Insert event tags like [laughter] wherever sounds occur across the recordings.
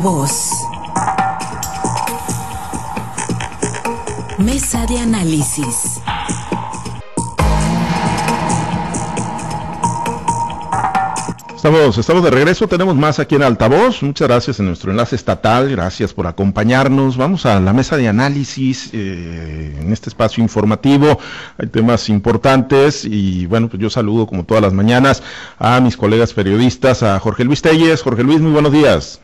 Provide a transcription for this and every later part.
altavoz. Mesa de análisis. Estamos, estamos de regreso, tenemos más aquí en Altavoz. Muchas gracias en nuestro enlace estatal, gracias por acompañarnos. Vamos a la mesa de análisis eh, en este espacio informativo. Hay temas importantes y bueno, pues yo saludo como todas las mañanas a mis colegas periodistas, a Jorge Luis Telles. Jorge Luis, muy buenos días.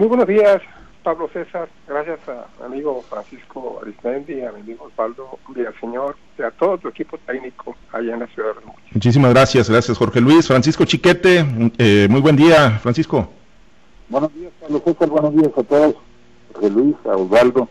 Muy buenos días, Pablo César, gracias a mi amigo Francisco Arismendi, a mi amigo Osvaldo Villaseñor y a todo tu equipo técnico allá en la ciudad de Hermosillo. Muchísimas gracias, gracias Jorge Luis. Francisco Chiquete, eh, muy buen día, Francisco. Buenos días, Pablo César, buenos días a todos, Jorge Luis, a Osvaldo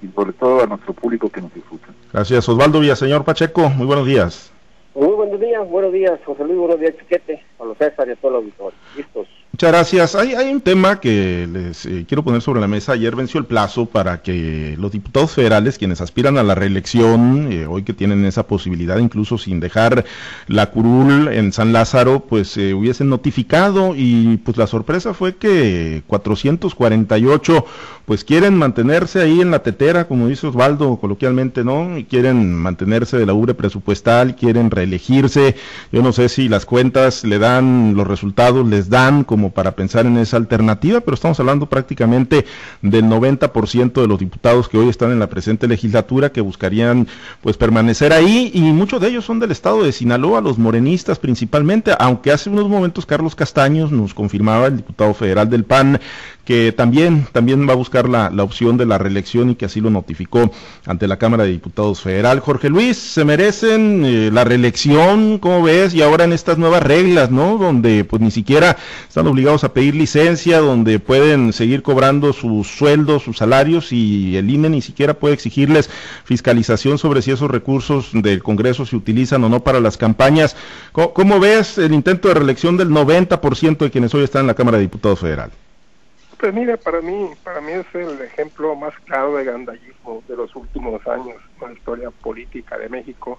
y sobre todo a nuestro público que nos disfruta. Gracias, Osvaldo Villaseñor Pacheco, muy buenos días. Muy buenos días, buenos días, José Luis, buenos días, Chiquete, Pablo César y a todos los auditores. Listos. Muchas gracias. Hay, hay un tema que les eh, quiero poner sobre la mesa. Ayer venció el plazo para que los diputados federales, quienes aspiran a la reelección, eh, hoy que tienen esa posibilidad, incluso sin dejar la curul en San Lázaro, pues se hubiesen notificado y pues la sorpresa fue que 448 pues quieren mantenerse ahí en la tetera, como dice Osvaldo coloquialmente, ¿no? Y quieren mantenerse de la ubre presupuestal, quieren reelegirse. Yo no sé si las cuentas le dan, los resultados les dan como para pensar en esa alternativa, pero estamos hablando prácticamente del 90% de los diputados que hoy están en la presente legislatura que buscarían pues permanecer ahí y muchos de ellos son del estado de Sinaloa, los morenistas principalmente, aunque hace unos momentos Carlos Castaños nos confirmaba, el diputado federal del PAN, que también, también va a buscar la, la, opción de la reelección y que así lo notificó ante la Cámara de Diputados Federal. Jorge Luis, ¿se merecen eh, la reelección? ¿Cómo ves? Y ahora en estas nuevas reglas, ¿no? Donde pues ni siquiera están obligados a pedir licencia, donde pueden seguir cobrando sus sueldos, sus salarios y el INE ni siquiera puede exigirles fiscalización sobre si esos recursos del Congreso se utilizan o no para las campañas. ¿Cómo, cómo ves el intento de reelección del 90% de quienes hoy están en la Cámara de Diputados Federal? Pues mira, para mí, para mí es el ejemplo más claro de gandallismo de los últimos años en la historia política de México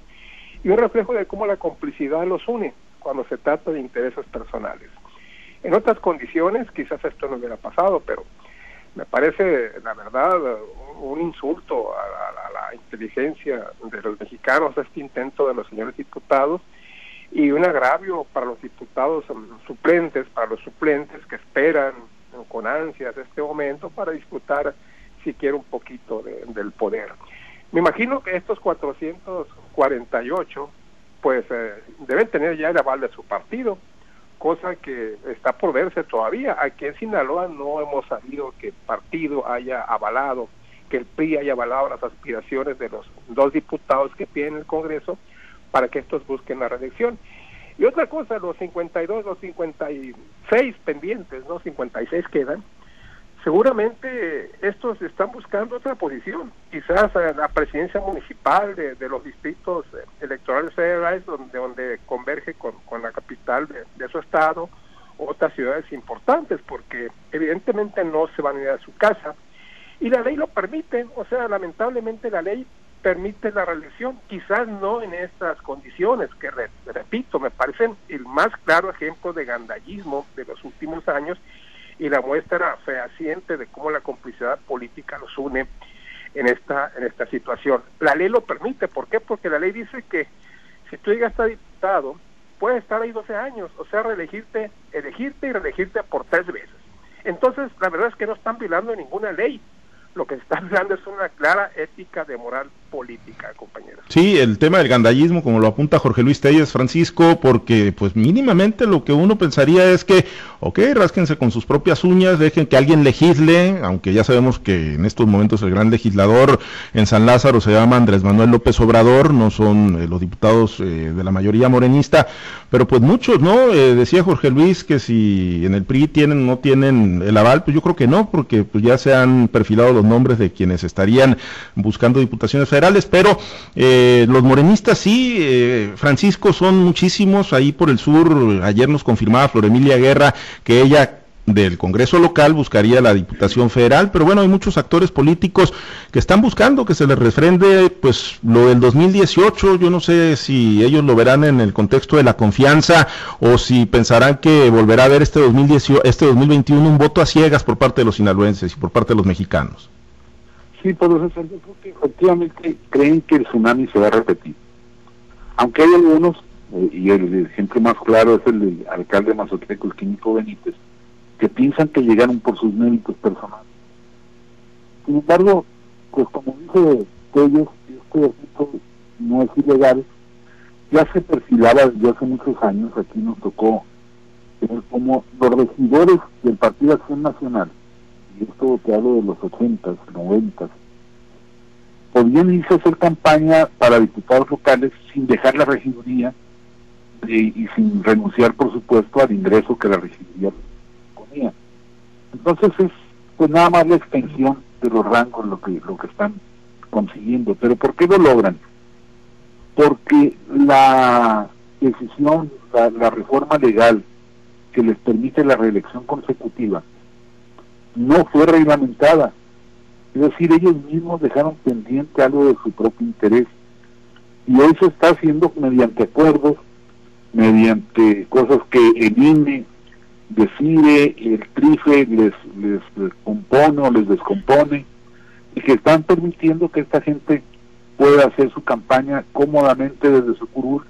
y un reflejo de cómo la complicidad los une cuando se trata de intereses personales. En otras condiciones quizás esto no hubiera pasado, pero me parece, la verdad, un insulto a la, a la inteligencia de los mexicanos este intento de los señores diputados y un agravio para los diputados suplentes, para los suplentes que esperan con ansias este momento para disfrutar siquiera un poquito de, del poder. Me imagino que estos 448 pues eh, deben tener ya el aval de su partido, cosa que está por verse todavía. Aquí en Sinaloa no hemos sabido que el partido haya avalado, que el PRI haya avalado las aspiraciones de los dos diputados que piden el Congreso para que estos busquen la reelección. Y otra cosa, los 52, los 56 pendientes, ¿no? 56 quedan. Seguramente estos están buscando otra posición, quizás la presidencia municipal de, de los distritos electorales federales, donde, donde converge con, con la capital de, de, su estado, otras ciudades importantes, porque evidentemente no se van a ir a su casa. Y la ley lo permite, o sea, lamentablemente la ley permite la reelección, quizás no en estas condiciones, que re, repito, me parecen el más claro ejemplo de gandallismo de los últimos años y la muestra fehaciente de cómo la complicidad política los une en esta, en esta situación. La ley lo permite, ¿por qué? Porque la ley dice que si tú llegas a diputado, puedes estar ahí 12 años, o sea, reelegirte, elegirte y reelegirte por tres veces. Entonces, la verdad es que no están violando ninguna ley, lo que se está hablando es una clara ética de moral política, compañeros. Sí, el tema del gandallismo, como lo apunta Jorge Luis Telles, Francisco, porque pues mínimamente lo que uno pensaría es que, ok, rásquense con sus propias uñas, dejen que alguien legisle, aunque ya sabemos que en estos momentos el gran legislador en San Lázaro se llama Andrés Manuel López Obrador, no son eh, los diputados eh, de la mayoría morenista, pero pues muchos, ¿no? Eh, decía Jorge Luis que si en el PRI tienen no tienen el aval, pues yo creo que no, porque pues ya se han perfilado los nombres de quienes estarían buscando diputaciones pero eh, los morenistas sí, eh, Francisco, son muchísimos ahí por el sur. Ayer nos confirmaba Floremilia Guerra que ella del Congreso local buscaría la Diputación Federal, pero bueno, hay muchos actores políticos que están buscando que se les refrende pues lo del 2018, yo no sé si ellos lo verán en el contexto de la confianza o si pensarán que volverá a haber este 2018, este 2021 un voto a ciegas por parte de los sinaloenses y por parte de los mexicanos. Sí, por eso yo creo que efectivamente creen que el tsunami se va a repetir. Aunque hay algunos, eh, y el ejemplo más claro es el alcalde mazoteco, el químico Benítez, que piensan que llegaron por sus méritos personales. Sin embargo, pues como dice ellos, este asunto no es ilegal, ya se perfilaba desde hace muchos años, aquí nos tocó como los regidores del Partido Acción Nacional, y esto que hablo de los 80, 90, podían irse a hacer campaña para diputados locales sin dejar la regiduría y, sin renunciar, por supuesto, al ingreso que la regiduría ponía. Entonces es pues nada más la extensión de los rangos lo que lo que están consiguiendo. Pero ¿por qué lo logran? Porque la decisión, la reforma legal que les permite la reelección consecutiva no fue reglamentada. Es decir, ellos mismos dejaron pendiente algo de su propio interés. Y hoy se está haciendo mediante acuerdos, mediante cosas que el INE decide, el TRIFE les, les, compone o les descompone, y que están permitiendo que esta gente pueda hacer su campaña cómodamente desde su curul,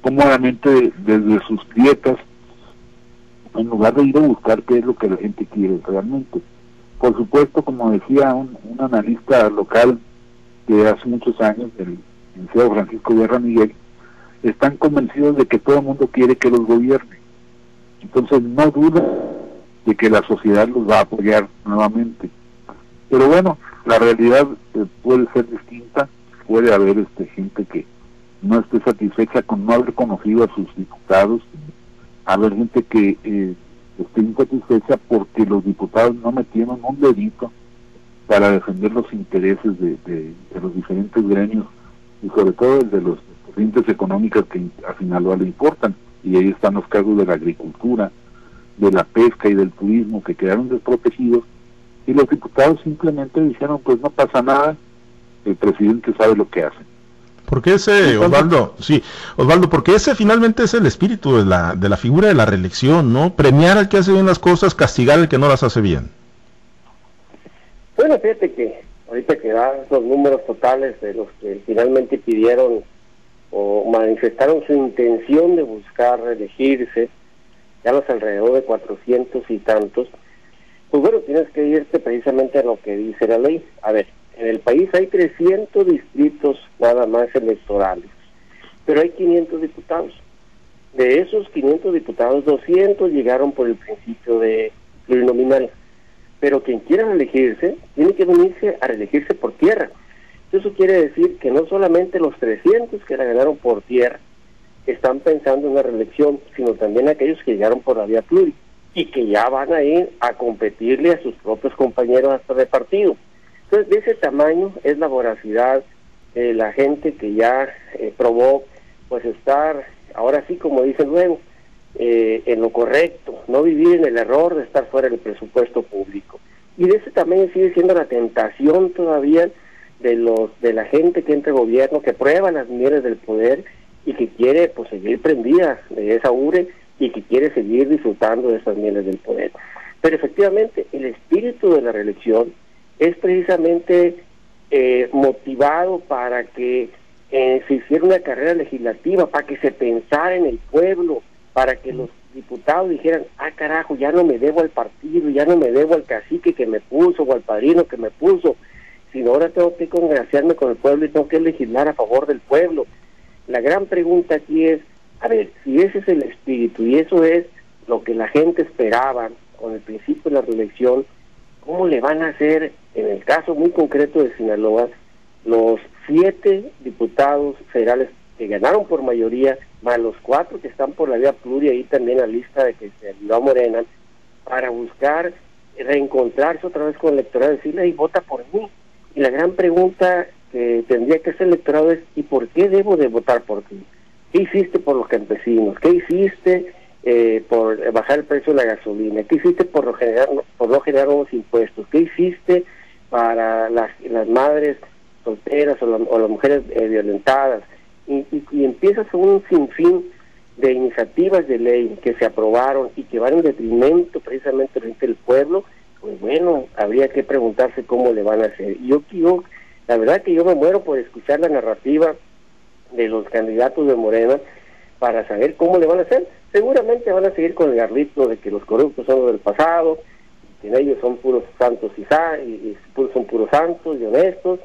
cómodamente desde sus dietas, en lugar de ir a buscar qué es lo que la gente quiere realmente. Por supuesto, como decía un, analista local de hace muchos años, el licenciado Francisco Guerra Miguel, están convencidos de que todo el mundo quiere que los gobierne. Entonces no duda de que la sociedad los va a apoyar nuevamente. Pero bueno, la realidad eh, puede ser distinta, puede haber este gente que no esté satisfecha con no haber conocido a sus diputados, haber gente que eh, esté insatisfecha porque los diputados no metieron un dedito para defender los intereses de, de, los diferentes gremios y sobre todo el de los corrientes económicas que a Sinaloa le importan. Y ahí están los cargos de la agricultura, de la pesca y del turismo que quedaron desprotegidos y los diputados simplemente dijeron pues no pasa nada, el presidente sabe lo que hace. Porque ese, Osvaldo, sí, Osvaldo, porque ese finalmente es el espíritu de la, de la figura de la reelección, ¿no? Premiar al que hace bien las cosas, castigar al que no las hace bien. Bueno, fíjate que ahorita que dan los números totales de los que finalmente pidieron o manifestaron su intención de buscar reelegirse, ya los alrededor de cuatrocientos y tantos, pues bueno, tienes que irte precisamente a lo que dice la ley. A ver, en el país hay 300 distritos nada más electorales, pero hay 500 diputados. De esos 500 diputados, 200 llegaron por el principio de plurinominal. Pero quien quiera elegirse, tiene que venirse a reelegirse por tierra. Eso quiere decir que no solamente los 300 que la ganaron por tierra están pensando en una reelección, sino también aquellos que llegaron por la vía pluri y que ya van a ir a competirle a sus propios compañeros hasta de partido. Entonces, de ese tamaño es la voracidad de la gente que ya eh, probó, pues estar, ahora sí, como dicen luego, eh, en lo correcto, no vivir en el error de estar fuera del presupuesto público. Y de ese tamaño sigue siendo la tentación todavía de los de la gente que entra al gobierno, que prueba las mieles del poder y que quiere pues seguir prendida de esa ure y que quiere seguir disfrutando de esas mieles del poder. Pero efectivamente, el espíritu de la reelección es precisamente eh, motivado para que eh, se hiciera una carrera legislativa, para que se pensara en el pueblo, para que los diputados dijeran, ah carajo, ya no me debo al partido, ya no me debo al cacique que me puso o al padrino que me puso, sino ahora tengo que congraciarme con el pueblo y tengo que legislar a favor del pueblo. La gran pregunta aquí es, a ver, si ese es el espíritu y eso es lo que la gente esperaba con el principio de la reelección, ¿cómo le van a hacer, en el caso muy concreto de Sinaloa, los siete diputados federales que ganaron por mayoría, más los cuatro que están por la vía pluria, y también la lista de que se ayudó a Morena, para buscar reencontrarse otra vez con el electorado, decirle, y vota por mí. Y la gran pregunta que tendría que hacer el electorado es, ¿y por qué debo de votar por ti? ¿Qué hiciste por los campesinos? ¿Qué hiciste eh, por bajar el precio de la gasolina? ¿Qué hiciste por no generar, por no impuestos? ¿Qué hiciste para las, madres solteras o, las mujeres eh, violentadas? Y, y, empiezas un sinfín de iniciativas de ley que se aprobaron y que van en detrimento precisamente del pueblo, pues bueno, habría que preguntarse cómo le van a hacer. Yo, yo, la verdad que yo me muero por escuchar la narrativa de los candidatos de Morena para saber cómo le van a hacer. Seguramente van a seguir con el garlito de que los corruptos son los del pasado, que ellos son puros santos y, y, son puros santos y honestos.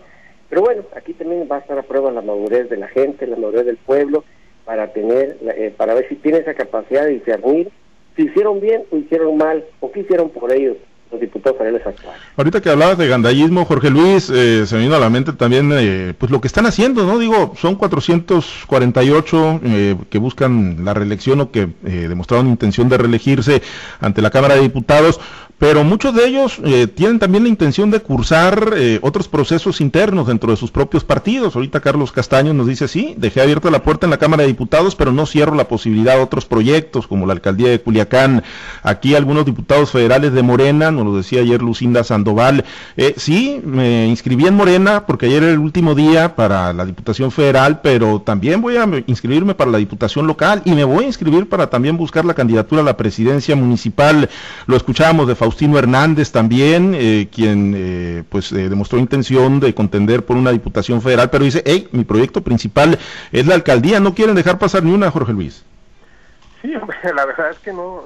Pero bueno, aquí también va a estar a prueba la madurez de la gente, la madurez del pueblo, para tener, eh, para ver si tiene esa capacidad de discernir si hicieron bien o hicieron mal, o qué hicieron por ellos los diputados federales actuales. Ahorita que hablabas de gandallismo, Jorge Luis, eh, se me vino a la mente también eh, pues lo que están haciendo, ¿no? Digo, son 448 eh, que buscan la reelección o que demostraron intención de reelegirse ante la Cámara de Diputados, pero muchos de ellos eh, tienen también la intención de cursar eh, otros procesos internos dentro de sus propios partidos. Ahorita Carlos Castaño nos dice, sí, dejé abierta la puerta en la Cámara de Diputados, pero no cierro la posibilidad de otros proyectos como la alcaldía de Culiacán. Aquí algunos diputados federales de Morena, nos lo decía ayer Lucinda Sandoval, eh, sí, me inscribí en Morena porque ayer era el último día para la Diputación Federal, pero también voy a inscribirme para la Diputación local y me voy a inscribir para también buscar la candidatura a la presidencia municipal. Lo escuchábamos de Faustino Hernández también, eh, quien eh, pues eh, demostró intención de contender por una diputación federal, pero dice, hey, mi proyecto principal es la alcaldía, no quieren dejar pasar ni una, Jorge Luis. Sí, [laughs] la verdad es que no,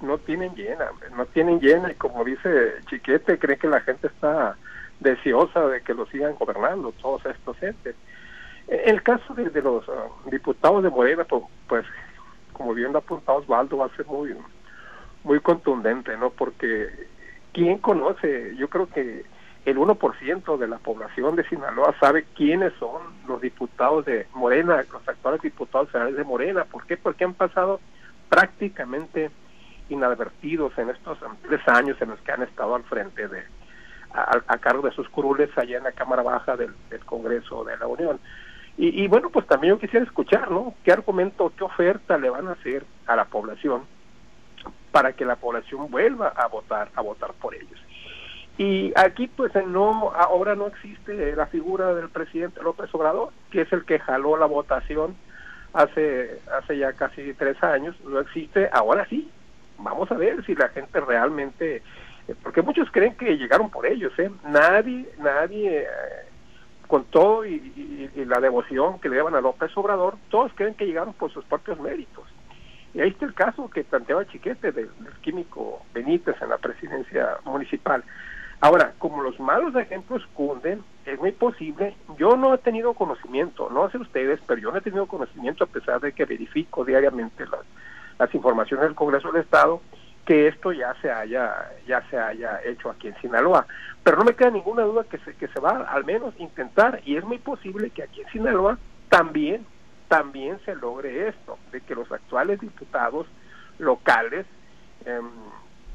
no tienen llena, no tienen llena y como dice Chiquete, cree que la gente está deseosa de que lo sigan gobernando todos estos entes. El caso de, los ah, diputados de Morena, pues, pues como bien lo ha apuntado Osvaldo, va a ser muy muy contundente, ¿no? Porque ¿quién conoce? Yo creo que el 1% de la población de Sinaloa sabe quiénes son los diputados de Morena, los actuales diputados federales de Morena. ¿Por qué? Porque han pasado prácticamente inadvertidos en estos tres años en los que han estado al frente de a, cargo de sus curules allá en la Cámara Baja del, Congreso de la Unión. Y, y, bueno, pues también yo quisiera escuchar, ¿no? ¿Qué argumento, qué oferta le van a hacer a la población para que la población vuelva a votar, a votar por ellos. Y aquí pues no, ahora no existe la figura del presidente López Obrador, que es el que jaló la votación hace, hace ya casi tres años, no existe, ahora sí, vamos a ver si la gente realmente, eh, porque muchos creen que llegaron por ellos, ¿eh? nadie, nadie, eh, con todo y, la devoción que le daban a López Obrador, todos creen que llegaron por sus propios méritos. Y ahí está el caso que planteaba Chiquete del, químico Benítez en la presidencia municipal. Ahora, como los malos ejemplos cunden, es muy posible, yo no he tenido conocimiento, no sé ustedes, pero yo no he tenido conocimiento a pesar de que verifico diariamente las, las informaciones del Congreso del Estado, que esto ya se haya ya se haya hecho aquí en Sinaloa. Pero no me queda ninguna duda que se, que se va al menos intentar y es muy posible que aquí en Sinaloa también también se logre esto, de que los actuales diputados locales em,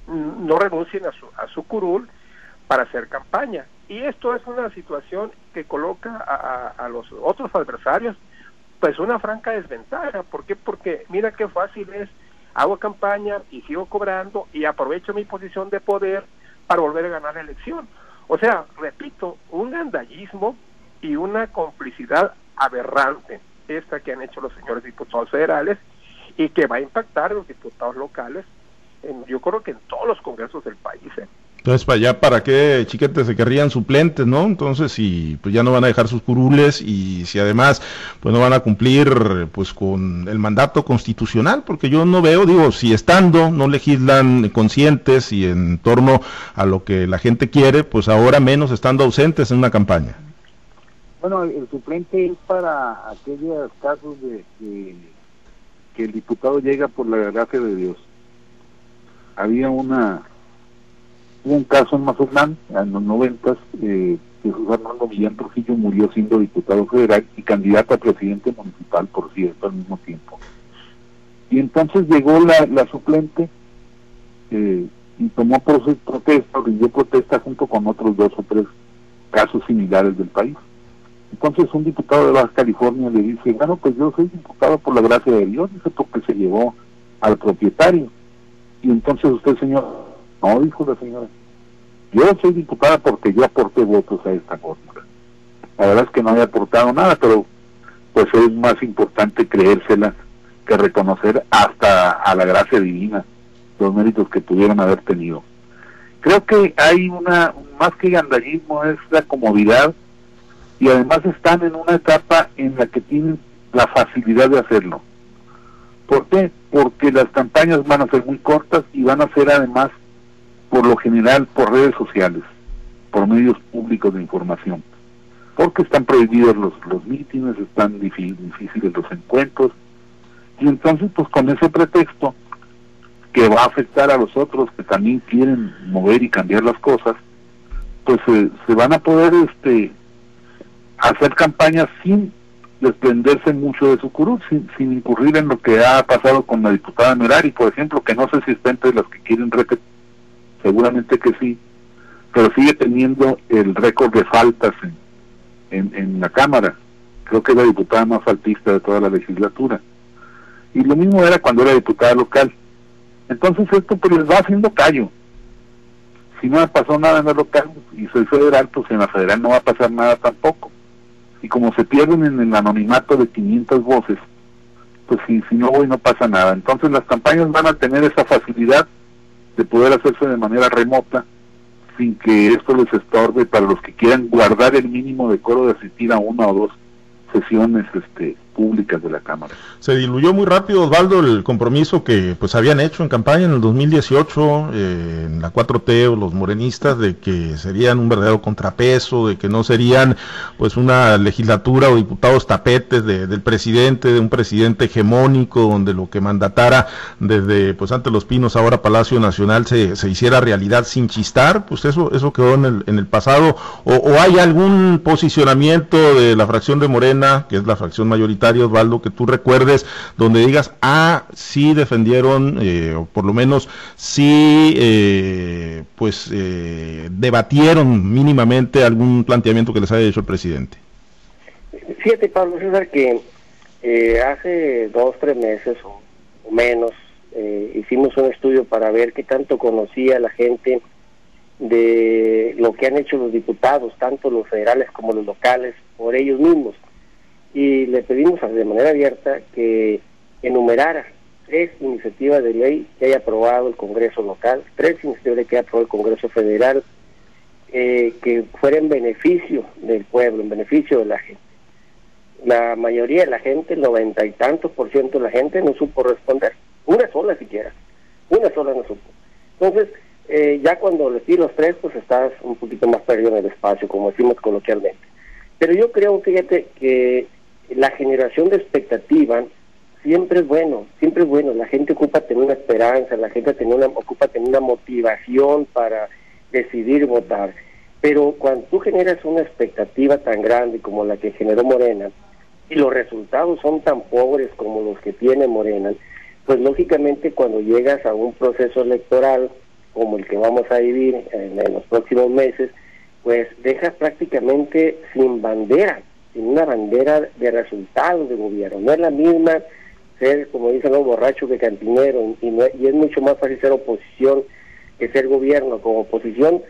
no renuncien a su, a su curul para hacer campaña. Y esto es una situación que coloca a, los otros adversarios pues una franca desventaja. ¿Por qué? Porque mira qué fácil es, hago campaña y sigo cobrando y aprovecho mi posición de poder para volver a ganar la elección. O sea, repito, un gandallismo y una complicidad aberrante esta que han hecho los señores diputados federales y que va a impactar a los diputados locales, en, yo creo que en todos los congresos del país. ¿eh? Entonces, para allá, ¿para qué chiquetes se querrían suplentes, no? Entonces, si pues ya no van a dejar sus curules y si además pues no van a cumplir pues con el mandato constitucional, porque yo no veo, digo, si estando no legislan conscientes y en torno a lo que la gente quiere, pues ahora menos estando ausentes en una campaña. Bueno, el, suplente es para aquellos casos de, que el diputado llega por la gracia de Dios. Había una un caso en Mazatlán en los noventas eh, Jesús Armando Millán Trujillo murió siendo diputado federal y candidato a presidente municipal, por cierto, al mismo tiempo. Y entonces llegó la, la suplente eh, y tomó protesta, rindió protesta junto con otros dos o tres casos similares del país. Entonces un diputado de Baja California le dice, bueno, pues yo soy diputado por la gracia de Dios, dice porque se llevó al propietario. Y entonces usted, señor, no, dijo la señora, yo soy diputada porque yo aporté votos a esta compra. La verdad es que no había aportado nada, pero pues es más importante creérsela que reconocer hasta a la gracia divina los méritos que pudieron haber tenido. Creo que hay una, más que gandallismo, es la comodidad y además están en una etapa en la que tienen la facilidad de hacerlo. ¿Por qué? Porque las campañas van a ser muy cortas y van a ser además, por lo general, por redes sociales, por medios públicos de información. Porque están prohibidos los, los mítines, están difíciles los encuentros. Y entonces, pues con ese pretexto, que va a afectar a los otros que también quieren mover y cambiar las cosas, pues eh, se van a poder este hacer campañas sin desprenderse mucho de su curul, sin, incurrir en lo que ha pasado con la diputada Merari, por ejemplo, que no sé si está entre las que quieren repetir, seguramente que sí, pero sigue teniendo el récord de faltas en, en, la Cámara. Creo que es la diputada más faltista de toda la legislatura. Y lo mismo era cuando era diputada local. Entonces esto pues les va haciendo callo. Si no pasó nada en la local y soy federal, pues en la federal no va a pasar nada tampoco y como se pierden en el anonimato de 500 voces, pues si, si no voy no pasa nada. Entonces las campañas van a tener esa facilidad de poder hacerse de manera remota sin que esto les estorbe para los que quieran guardar el mínimo decoro de asistir a una o dos sesiones este, públicas de la Cámara. Se diluyó muy rápido, Osvaldo, el compromiso que pues habían hecho en campaña en el 2018 eh, en la 4T o los morenistas de que serían un verdadero contrapeso, de que no serían pues una legislatura o diputados tapetes del presidente, de un presidente hegemónico donde lo que mandatara desde pues ante los pinos ahora Palacio Nacional se, se hiciera realidad sin chistar, pues eso eso quedó en el, en el pasado o, o hay algún posicionamiento de la fracción de Morena, que es la fracción mayoritaria Osvaldo, que tú recuerdes, donde digas, ah, sí defendieron, eh, o por lo menos sí, eh, pues eh, debatieron mínimamente algún planteamiento que les haya hecho el presidente? Fíjate, Pablo César, que hace dos, tres meses o, menos, hicimos un estudio para ver qué tanto conocía la gente de lo que han hecho los diputados, tanto los federales como los locales, por ellos mismos y le pedimos de manera abierta que enumerara tres iniciativas de ley que haya aprobado el Congreso local, tres iniciativas de que haya aprobado el Congreso federal, eh, que fuera en beneficio del pueblo, en beneficio de la gente. La mayoría de la gente, el noventa y tantos por ciento de la gente no supo responder, una sola siquiera, una sola no supo. Entonces, eh, ya cuando le pido los tres, pues estás un poquito más perdido en el espacio, como decimos coloquialmente. Pero yo creo, fíjate, que la generación de expectativa siempre es bueno, siempre es bueno. La gente ocupa tener una esperanza, la gente tiene una, ocupa tener una motivación para decidir votar. Pero cuando tú generas una expectativa tan grande como la que generó Morena y los resultados son tan pobres como los que tiene Morena, pues lógicamente cuando llegas a un proceso electoral como el que vamos a vivir en, en los próximos meses, pues dejas prácticamente sin bandera en una bandera de resultados de gobierno. No es la misma ser, como dicen los borrachos, que cantinero, y, y es mucho más fácil ser oposición que ser gobierno. Como oposición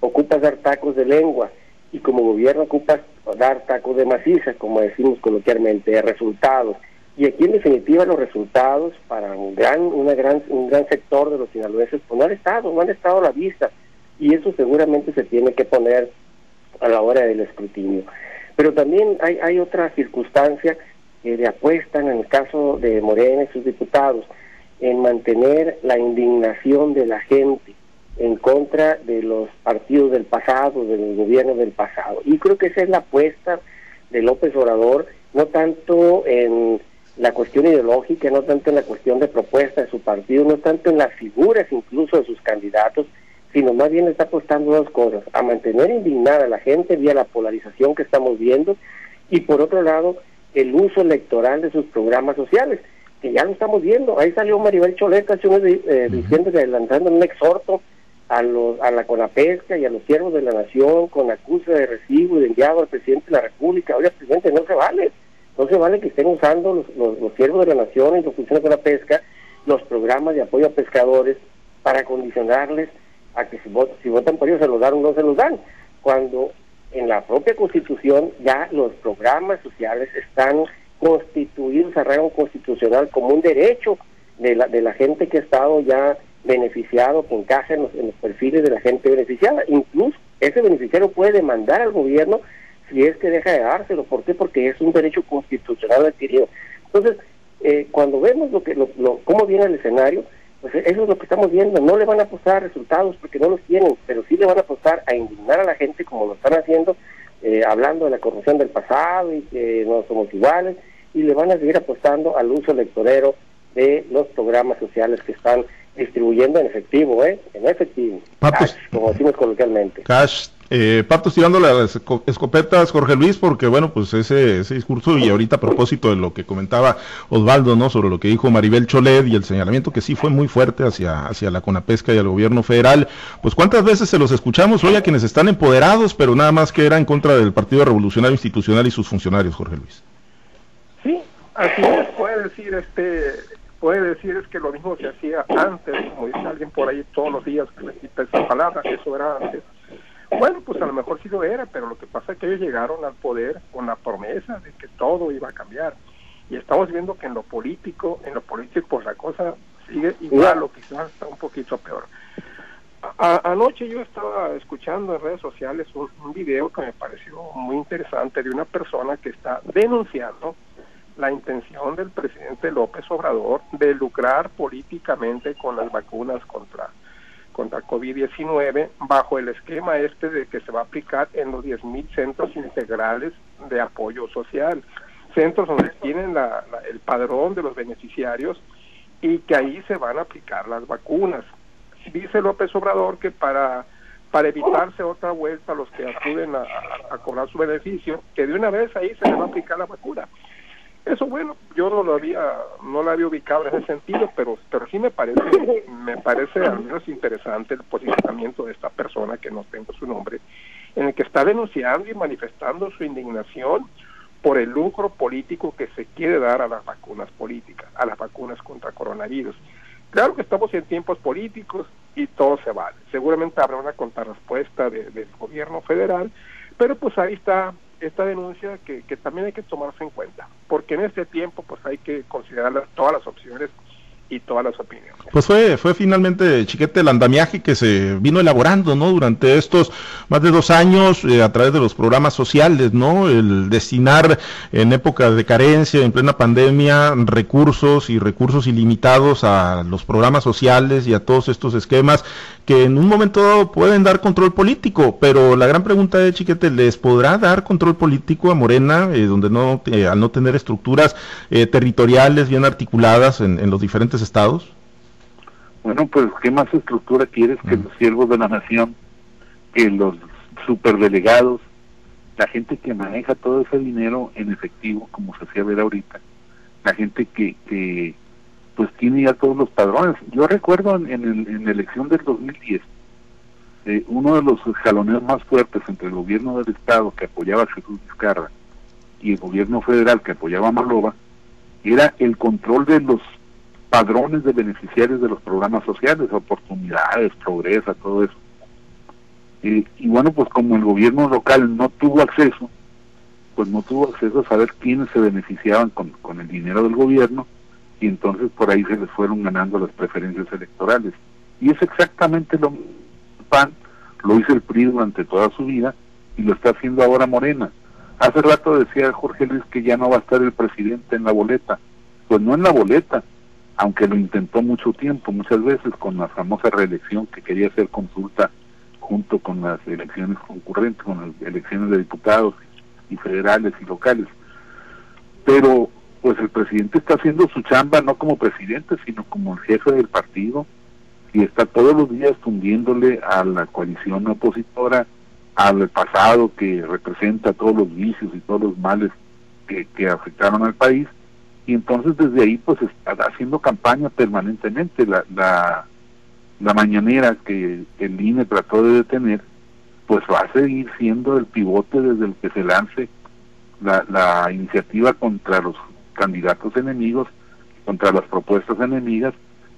ocupas dar tacos de lengua y como gobierno ocupas dar tacos de maciza, como decimos coloquialmente, de resultados. Y aquí en definitiva los resultados para un gran, una gran, un gran sector de los sinaloenses pues no han estado, no han estado a la vista. Y eso seguramente se tiene que poner a la hora del escrutinio. Pero también hay, hay otra circunstancia que le apuestan en el caso de Morena y sus diputados en mantener la indignación de la gente en contra de los partidos del pasado, del gobierno del pasado. Y creo que esa es la apuesta de López Obrador, no tanto en la cuestión ideológica, no tanto en la cuestión de propuesta de su partido, no tanto en las figuras incluso de sus candidatos, sino más bien está apostando dos cosas, a mantener indignada a la gente vía la polarización que estamos viendo y por otro lado el uso electoral de sus programas sociales, que ya lo estamos viendo. Ahí salió Maribel Choleta hace unos eh, diciendo adelantando un exhorto a, los, a la Conapesca y a los siervos de la nación con acusa de recibo y de enviado al presidente de la República. Oye, presidente, no se vale. No se vale que estén usando los, los, siervos de la nación y los funcionarios de la pesca los programas de apoyo a pescadores para condicionarles a que si, si votan por ellos se los dan o no se los dan, cuando en la propia constitución ya los programas sociales están constituidos a rango constitucional como un derecho de la, de la gente que ha estado ya beneficiado, que encaja en los, perfiles de la gente beneficiada. Incluso ese beneficiario puede demandar al gobierno si es que deja de dárselo. ¿Por qué? Porque es un derecho constitucional adquirido. Entonces, eh, cuando vemos lo que lo, cómo viene el escenario, pues eso es lo que estamos viendo. No le van a apostar resultados porque no los tienen, pero sí le van a apostar a indignar a la gente como lo están haciendo, eh, hablando de la corrupción del pasado y que no somos iguales, y le van a seguir apostando al uso electorero de los programas sociales que están distribuyendo en efectivo, ¿eh? En efectivo. como decimos coloquialmente. Cash eh, partos tirando las escopetas, Jorge Luis, porque bueno, pues ese, ese discurso y ahorita a propósito de lo que comentaba Osvaldo, ¿no? Sobre lo que dijo Maribel Cholet y el señalamiento que sí fue muy fuerte hacia, hacia la Conapesca y al gobierno federal, pues cuántas veces se los escuchamos hoy a quienes están empoderados, pero nada más que era en contra del Partido Revolucionario Institucional y sus funcionarios, Jorge Luis. Sí, así es, puede decir este puede decir es que lo mismo se hacía antes, como dice alguien por ahí todos los días que repite esa palabra, eso era antes bueno, pues a lo mejor sí lo era, pero lo que pasa es que ellos llegaron al poder con la promesa de que todo iba a cambiar. Y estamos viendo que en lo político, en lo político, pues la cosa sigue igual o quizás está un poquito peor. anoche yo estaba escuchando en redes sociales un, video que me pareció muy interesante de una persona que está denunciando la intención del presidente López Obrador de lucrar políticamente con las vacunas contra contra COVID-19 bajo el esquema este de que se va a aplicar en los 10.000 centros integrales de apoyo social, centros donde tienen el padrón de los beneficiarios y que ahí se van a aplicar las vacunas. Dice López Obrador que para para evitarse otra vuelta a los que acuden a, a, cobrar su beneficio, que de una vez ahí se le va a aplicar la vacuna. Eso bueno, yo no lo había no lo había ubicado en ese sentido, pero pero sí me parece me parece al menos interesante el posicionamiento de esta persona que no tengo su nombre, en el que está denunciando y manifestando su indignación por el lucro político que se quiere dar a las vacunas políticas, a las vacunas contra coronavirus. Claro que estamos en tiempos políticos y todo se vale. Seguramente habrá una contrarrespuesta del gobierno federal, pero pues ahí está esta denuncia que, que también hay que tomarse en cuenta, porque en este tiempo pues hay que considerar todas las opciones y todas las opiniones. Pues fue, fue finalmente, Chiquete, el andamiaje que se vino elaborando, ¿no? Durante estos más de dos años, eh, a través de los programas sociales, ¿no? El destinar en época de carencia, en plena pandemia, recursos y recursos ilimitados a los programas sociales y a todos estos esquemas que en un momento dado pueden dar control político, pero la gran pregunta de Chiquete, ¿les podrá dar control político a Morena, eh, donde no, eh, al no tener estructuras territoriales bien articuladas en, en los diferentes estados? Bueno, pues, ¿qué más estructura quieres que los siervos de la nación, que los superdelegados, la gente que maneja todo ese dinero en efectivo, como se hacía ver ahorita, la gente que, que pues tiene ya todos los padrones. Yo recuerdo en, en, la elección del 2010, eh, uno de los jaloneos más fuertes entre el gobierno del Estado que apoyaba a Jesús Vizcarra y el gobierno federal que apoyaba a Malova, era el control de los padrones de beneficiarios de los programas sociales, oportunidades, progresa, todo eso. y bueno, pues como el gobierno local no tuvo acceso, pues no tuvo acceso a saber quiénes se beneficiaban con, con el dinero del gobierno y entonces por ahí se les fueron ganando las preferencias electorales. Y es exactamente lo. PAN lo hizo el PRI durante toda su vida y lo está haciendo ahora Morena. Hace rato decía Jorge Luis que ya no va a estar el presidente en la boleta. Pues no en la boleta, aunque lo intentó mucho tiempo, muchas veces con la famosa reelección que quería hacer consulta junto con las elecciones concurrentes, con las elecciones de diputados y federales y locales. Pero pues el presidente está haciendo su chamba no como presidente, sino como el jefe del partido y está todos los días tundiéndole a la coalición opositora, al pasado que representa todos los vicios y todos los males que, que afectaron al país y entonces desde ahí pues está haciendo campaña permanentemente. La, la, la mañanera que el INE trató de detener pues va a seguir siendo el pivote desde el que se lance la, la iniciativa contra los candidatos enemigos contra las propuestas enemigas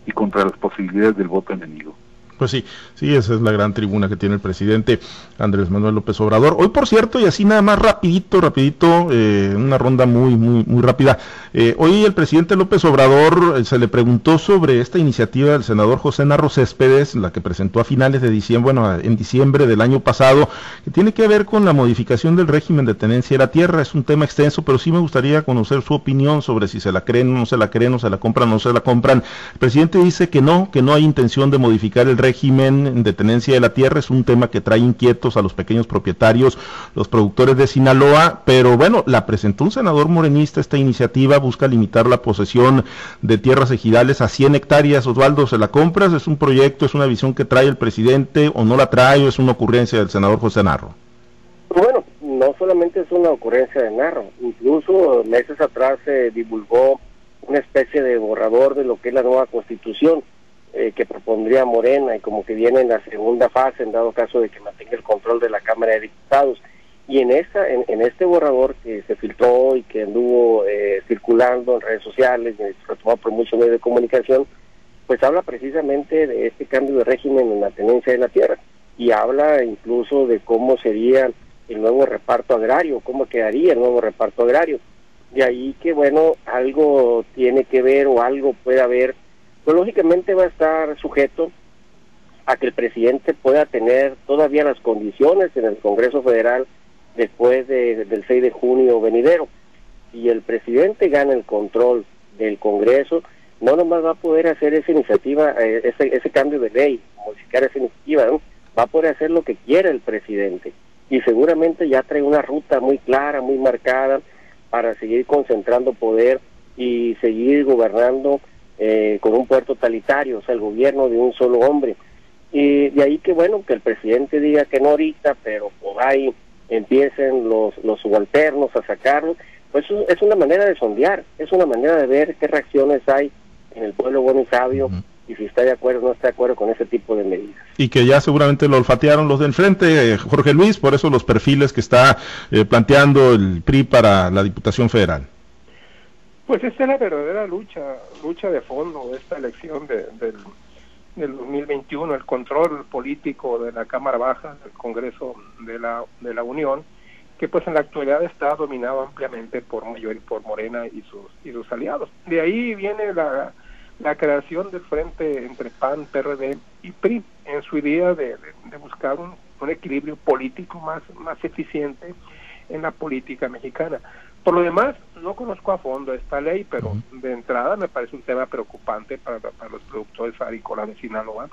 y contra las posibilidades del voto enemigo. Pues sí, sí, esa es la gran tribuna que tiene el presidente Andrés Manuel López Obrador. Hoy, por cierto, y así nada más rapidito, rapidito, eh, una ronda muy, muy, muy rápida. Eh, hoy el presidente López Obrador eh, se le preguntó sobre esta iniciativa del senador José Narro Céspedes, la que presentó a finales de diciembre, bueno, en diciembre del año pasado, que tiene que ver con la modificación del régimen de tenencia de la tierra. Es un tema extenso, pero sí me gustaría conocer su opinión sobre si se la creen, no se la creen, o se la compran, no se la compran. El presidente dice que no, que no hay intención de modificar el régimen de tenencia de la tierra. Es un tema que trae inquietos a los pequeños propietarios, los productores de Sinaloa, pero bueno, la presentó un senador morenista esta iniciativa busca limitar la posesión de tierras ejidales a 100 hectáreas. Osvaldo, ¿se la compras? ¿Es un proyecto, es una visión que trae el presidente o no la trae o es una ocurrencia del senador José Narro? Bueno, no solamente es una ocurrencia de Narro, incluso meses atrás se divulgó una especie de borrador de lo que es la nueva constitución eh, que propondría Morena y como que viene en la segunda fase en dado caso de que mantenga el control de la Cámara de Diputados. Y en, esta, en, este borrador que se filtró y que anduvo eh, circulando en redes sociales y retomado por muchos medios de comunicación, pues habla precisamente de este cambio de régimen en la tenencia de la tierra y habla incluso de cómo sería el nuevo reparto agrario, cómo quedaría el nuevo reparto agrario. De ahí que, bueno, algo tiene que ver o algo puede haber, pues lógicamente va a estar sujeto a que el presidente pueda tener todavía las condiciones en el Congreso Federal después del 6 de junio venidero. Si el presidente gana el control del Congreso, no nomás va a poder hacer esa iniciativa, eh, ese, ese cambio de ley, modificar esa iniciativa, va a poder hacer lo que quiera el presidente. Y seguramente ya trae una ruta muy clara, muy marcada, para seguir concentrando poder y seguir gobernando eh, con un poder totalitario, o sea, el gobierno de un solo hombre. Y de ahí que bueno, que el presidente diga que no ahorita, pero por ahí empiecen los, los subalternos a sacarlo, pues es una manera de sondear, es una manera de ver qué reacciones hay en el pueblo bueno y sabio y si está de acuerdo o no está de acuerdo con ese tipo de medidas. Y que ya seguramente lo olfatearon los de enfrente, eh, Jorge Luis, por eso los perfiles que está eh, planteando el PRI para la Diputación Federal. Pues esta es la verdadera lucha, lucha de fondo de esta elección de, del del 2021 el control político de la Cámara Baja del Congreso de la, de la Unión, que pues en la actualidad está dominado ampliamente por Mayor, por Morena y sus y sus aliados. De ahí viene la, la creación del frente entre PAN, PRD y PRI en su idea de, de, buscar un, un, equilibrio político más, más eficiente en la política mexicana. Por lo demás, no conozco a fondo esta ley, pero de entrada me parece un tema preocupante para, para los productores agrícolas de Sinaloa,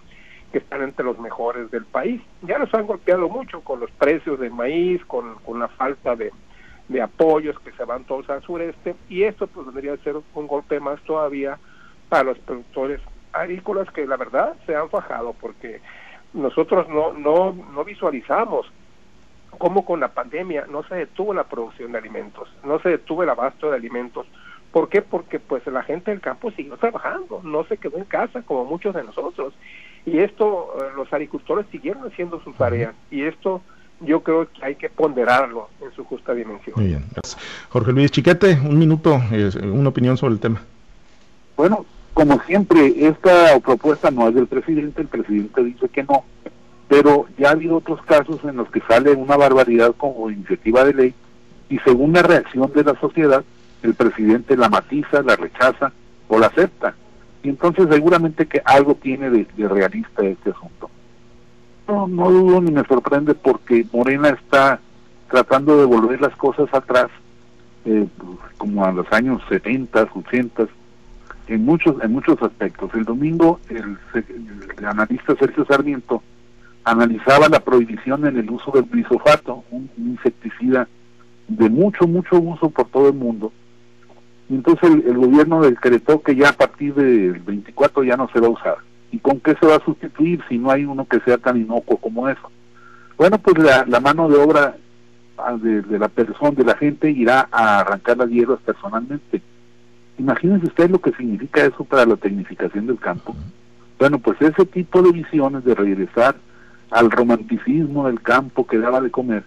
que están entre los mejores del país. Ya nos han golpeado mucho con los precios del maíz, con, con la falta de, de apoyos que se van todos al sureste, y esto pues debería ser un golpe más todavía para los productores agrícolas que la verdad se han fajado porque nosotros no, no, no visualizamos cómo con la pandemia no se detuvo la producción de alimentos, no se detuvo el abasto de alimentos. ¿Por qué? Porque pues la gente del campo siguió trabajando, no se quedó en casa como muchos de nosotros. Y esto, eh, los agricultores siguieron haciendo su tarea. Y esto yo creo que hay que ponderarlo en su justa dimensión. Muy bien, gracias. Jorge Luis Chiquete, un minuto, eh, una opinión sobre el tema. Bueno, como siempre, esta propuesta no es del presidente, el presidente dice que no pero ya ha habido otros casos en los que sale una barbaridad como iniciativa de ley y según la reacción de la sociedad, el presidente la matiza, la rechaza o la acepta. Y entonces seguramente que algo tiene de, realista este asunto. No, no dudo ni me sorprende porque Morena está tratando de volver las cosas atrás, eh, como a los años 70, 80, en muchos, en muchos aspectos. El domingo el, el analista Sergio Sarmiento analizaba la prohibición en el uso del glisofato, un, insecticida de mucho, mucho uso por todo el mundo. Y entonces el, gobierno decretó que ya a partir del 24 ya no se va a usar. ¿Y con qué se va a sustituir si no hay uno que sea tan inocuo como eso? Bueno, pues la, la mano de obra ah, de, de, la persona, de la gente, irá a arrancar las hierbas personalmente. Imagínense ustedes lo que significa eso para la tecnificación del campo. Bueno, pues ese tipo de visiones de regresar al romanticismo del campo que daba de comer,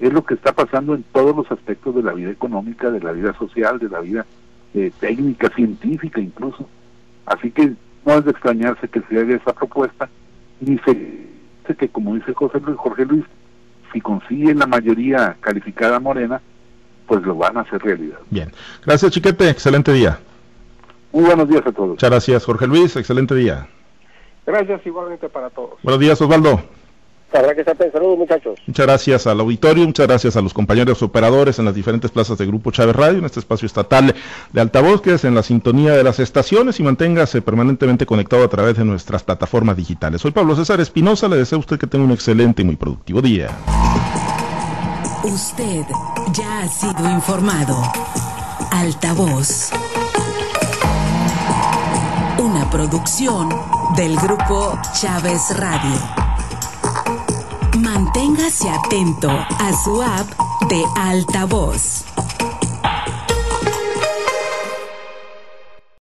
es lo que está pasando en todos los aspectos de la vida económica, de la vida social, de la vida eh, técnica, científica incluso. Así que no es de extrañarse que se haga esa propuesta, ni se que, como dice José Luis, Jorge Luis, si consiguen la mayoría calificada morena, pues lo van a hacer realidad. Bien. Gracias, Chiquete. Excelente día. Muy buenos días a todos. Muchas gracias, Jorge Luis. Excelente día. Gracias igualmente para todos. Buenos días, Osvaldo. Habrá que estar pensando, muchachos. Muchas gracias al auditorio, muchas gracias a los compañeros operadores en las diferentes plazas de Grupo Chávez Radio, en este espacio estatal de altavoz, que es en la sintonía de las estaciones y manténgase permanentemente conectado a través de nuestras plataformas digitales. Soy Pablo César Espinosa, le deseo a usted que tenga un excelente y muy productivo día. Usted ya ha sido informado. Altavoz. Una producción del Grupo Chávez Radio. Manténgase atento a su app de altavoz.